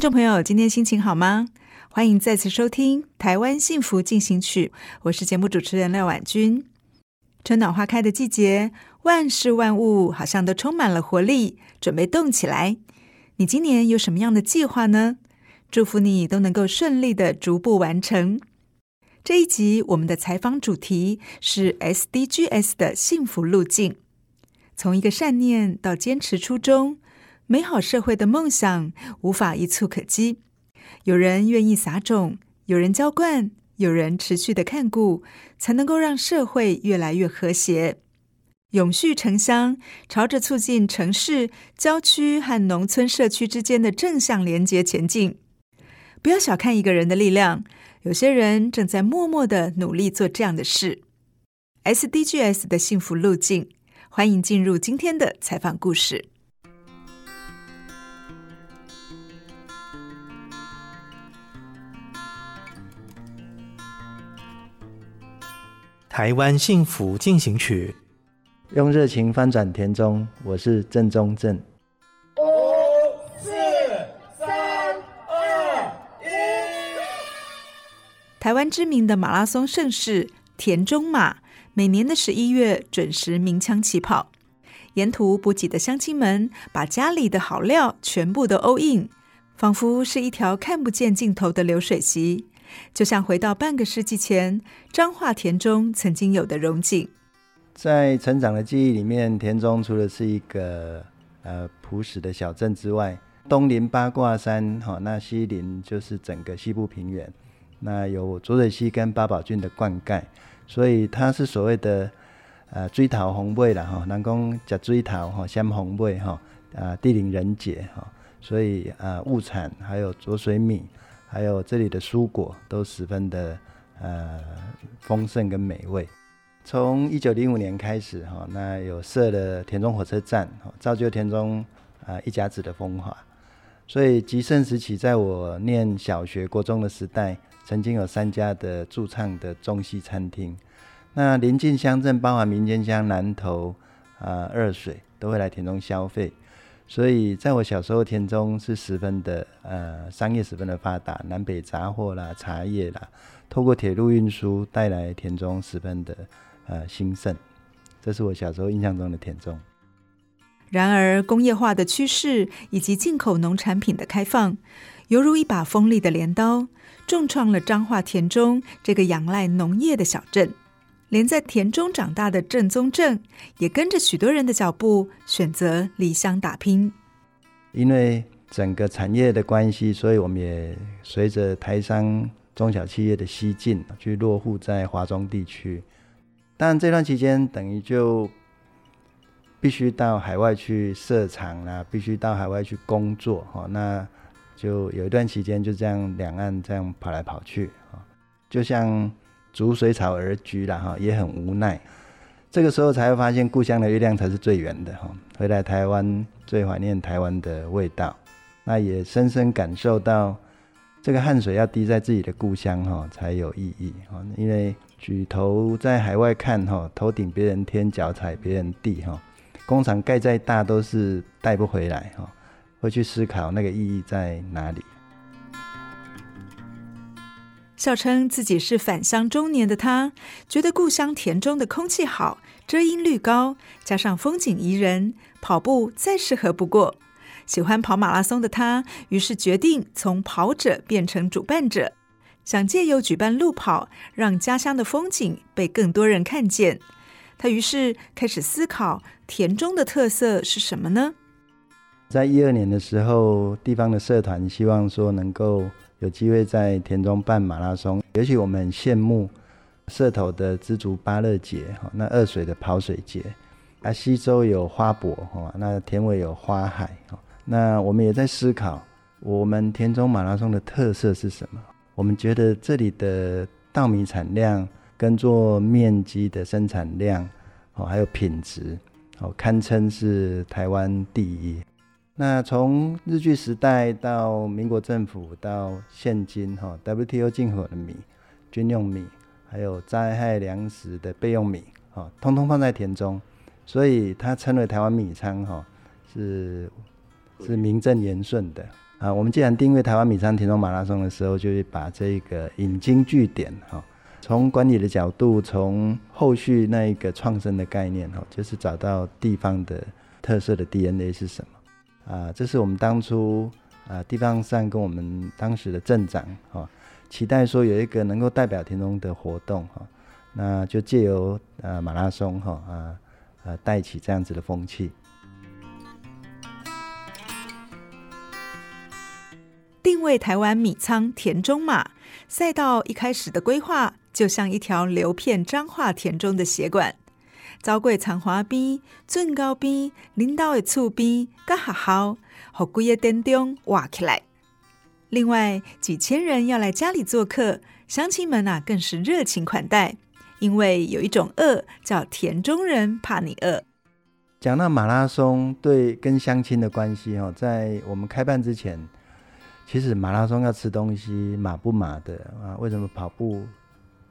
听众朋友，今天心情好吗？欢迎再次收听《台湾幸福进行曲》，我是节目主持人廖婉君。春暖花开的季节，万事万物好像都充满了活力，准备动起来。你今年有什么样的计划呢？祝福你都能够顺利的逐步完成。这一集我们的采访主题是 SDGs 的幸福路径，从一个善念到坚持初衷。美好社会的梦想无法一蹴可几，有人愿意撒种，有人浇灌，有人持续的看顾，才能够让社会越来越和谐。永续城乡，朝着促进城市、郊区和农村社区之间的正向连结前进。不要小看一个人的力量，有些人正在默默的努力做这样的事。SDGs 的幸福路径，欢迎进入今天的采访故事。台湾幸福进行曲，用热情翻转田中。我是郑中正。五、四、三、二、一。台湾知名的马拉松盛事田中马，每年的十一月准时鸣枪起跑。沿途补给的乡亲们，把家里的好料全部都 all in，仿佛是一条看不见尽头的流水席。就像回到半个世纪前，彰化田中曾经有的荣景。在成长的记忆里面，田中除了是一个呃朴实的小镇之外，东临八卦山，哈、那西临就是整个西部平原，那有浊水溪跟八宝圳的灌溉，所以它是所谓的呃水头丰美啦，哈，人讲吃水头哈，先丰美哈，啊地灵人杰哈，所以啊物产还有浊水米。还有这里的蔬果都十分的呃丰盛跟美味。从一九零五年开始哈，那有设了田中火车站，造就田中啊一甲子的风华。所以极盛时期，在我念小学、国中的时代，曾经有三家的驻唱的中西餐厅。那邻近乡镇，包含民间乡南投啊、二水，都会来田中消费。所以，在我小时候，田中是十分的呃商业十分的发达，南北杂货啦、茶叶啦，透过铁路运输带来田中十分的呃兴盛。这是我小时候印象中的田中。然而，工业化的趋势以及进口农产品的开放，犹如一把锋利的镰刀，重创了彰化田中这个仰赖农业的小镇。连在田中长大的郑宗正，也跟着许多人的脚步，选择离乡打拼。因为整个产业的关系，所以我们也随着台商中小企业的西进，去落户在华中地区。但这段期间，等于就必须到海外去设厂啦，必须到海外去工作。哈，那就有一段期间就这样两岸这样跑来跑去。就像。逐水草而居了哈，也很无奈。这个时候才会发现，故乡的月亮才是最圆的哈。回来台湾，最怀念台湾的味道。那也深深感受到，这个汗水要滴在自己的故乡哈，才有意义哈。因为举头在海外看哈，头顶别人天，脚踩别人地哈。工厂盖再大都是带不回来哈。会去思考那个意义在哪里。笑称自己是返乡中年的他，觉得故乡田中的空气好，遮阴率高，加上风景宜人，跑步再适合不过。喜欢跑马拉松的他，于是决定从跑者变成主办者，想借由举办路跑，让家乡的风景被更多人看见。他于是开始思考田中的特色是什么呢？在一二年的时候，地方的社团希望说能够有机会在田中办马拉松，尤其我们很羡慕社头的知足芭乐节，哈，那二水的跑水节，啊，西州有花博，哈，那田尾有花海，哈。那我们也在思考，我们田中马拉松的特色是什么？我们觉得这里的稻米产量、耕作面积的生产量，哦，还有品质，哦，堪称是台湾第一。那从日据时代到民国政府到现今，哈，WTO 进口的米、军用米，还有灾害粮食的备用米，哦，通通放在田中，所以它称为台湾米仓，哈，是。是名正言顺的啊！我们既然定位台湾米仓田中马拉松的时候，就会把这个引经据典哈，从管理的角度，从后续那一个创生的概念哈，就是找到地方的特色的 DNA 是什么啊？这是我们当初啊地方上跟我们当时的镇长哈，期待说有一个能够代表田中的活动哈，那就借由呃马拉松哈啊啊带起这样子的风气。定位台湾米仓田中马赛道，一开始的规划就像一条流片彰化田中的血管，走过长华边、圳高边、林道的厝边、甲学校，和规个田中挖起来。另外几千人要来家里做客，乡亲们啊更是热情款待，因为有一种饿叫田中人怕你饿。讲到马拉松对跟乡亲的关系哦，在我们开办之前。其实马拉松要吃东西，马不马的啊？为什么跑步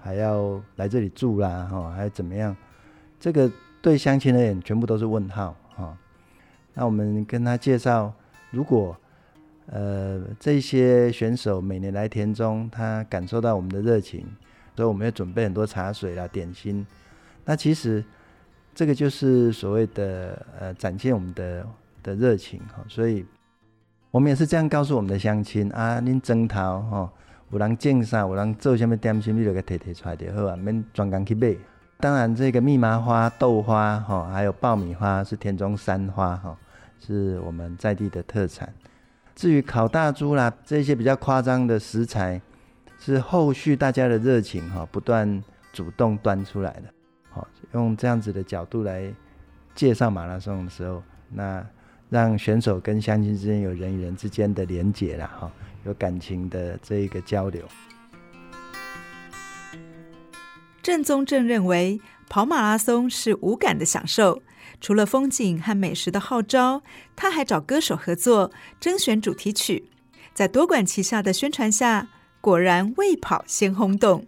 还要来这里住啦？哈，还怎么样？这个对乡亲而言，全部都是问号哈。那我们跟他介绍，如果呃这些选手每年来田中，他感受到我们的热情，所以我们要准备很多茶水啦、点心。那其实这个就是所谓的呃展现我们的的热情哈，所以。我们也是这样告诉我们的乡亲啊，您争头吼，有人种啥，有人做什么点心，你就给提提出来就好啊，免专工去买。当然，这个蜜麻花、豆花哈，还有爆米花是田中山花哈，是我们在地的特产。至于烤大猪啦，这些比较夸张的食材，是后续大家的热情哈，不断主动端出来的。好，用这样子的角度来介绍马拉松的时候，那。让选手跟乡亲之间有人与人之间的连结了哈，有感情的这一个交流。郑宗正认为跑马拉松是无感的享受，除了风景和美食的号召，他还找歌手合作征选主题曲，在多管齐下的宣传下，果然未跑先轰动。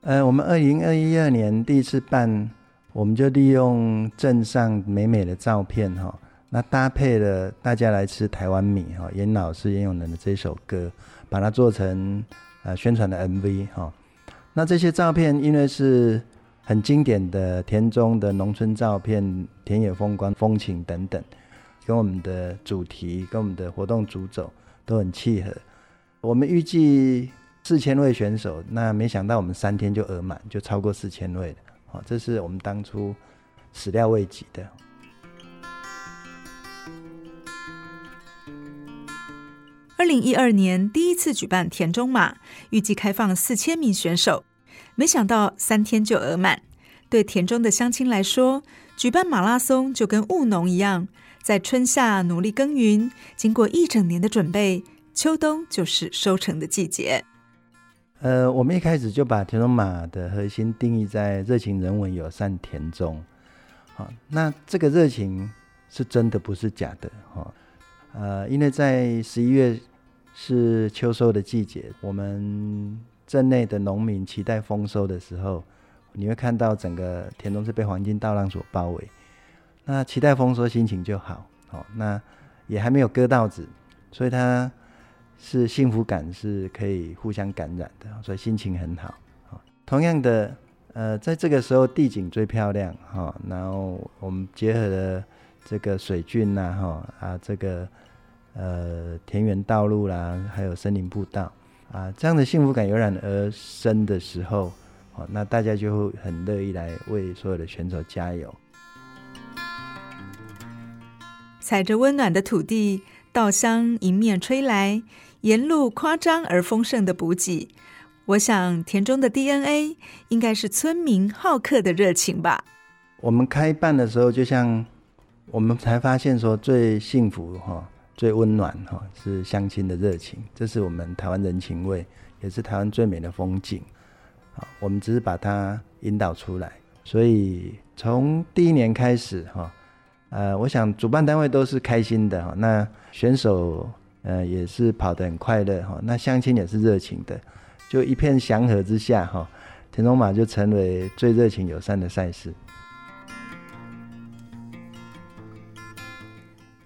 呃，我们二零二一二年第一次办，我们就利用镇上美美的照片哈。那搭配了大家来吃台湾米哈，严老师严永能的这首歌，把它做成呃宣传的 MV 哈。那这些照片因为是很经典的田中的农村照片，田野风光、风情等等，跟我们的主题、跟我们的活动主轴都很契合。我们预计四千位选手，那没想到我们三天就额满，就超过四千位了。好，这是我们当初始料未及的。二零一二年第一次举办田中马，预计开放四千名选手，没想到三天就额满。对田中的乡亲来说，举办马拉松就跟务农一样，在春夏努力耕耘，经过一整年的准备，秋冬就是收成的季节。呃，我们一开始就把田中马的核心定义在热情、人文、友善田中。好，那这个热情是真的，不是假的。哈，呃，因为在十一月。是秋收的季节，我们镇内的农民期待丰收的时候，你会看到整个田中是被黄金稻浪所包围。那期待丰收，心情就好。好，那也还没有割稻子，所以它是幸福感是可以互相感染的，所以心情很好。同样的，呃，在这个时候地景最漂亮哈，然后我们结合了这个水郡呐，哈啊这个。呃田园道路啦，还有森林步道啊，这样的幸福感油然而生的时候，哦，那大家就会很乐意来为所有的选手加油。踩着温暖的土地，稻香迎面吹来，沿路夸张而丰盛的补给。我想田中的 DNA 应该是村民好客的热情吧。我们开办的时候，就像我们才发现说，最幸福哈、最温暖哈，是相亲的热情，这是我们台湾人情味，也是台湾最美的风景。啊，我们只是把它引导出来。所以从第一年开始哈，呃，我想主办单位都是开心的哈，那选手呃也是跑得很快乐哈，那相亲也是热情的，就一片祥和之下哈，田中马就成为最热情友善的赛事。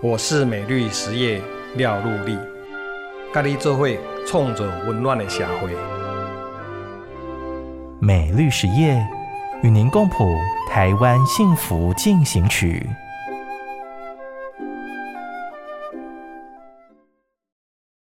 我是美绿实业廖陆立，咖喱做会创造温暖的社会。美绿实业与您共谱台湾幸福进行曲。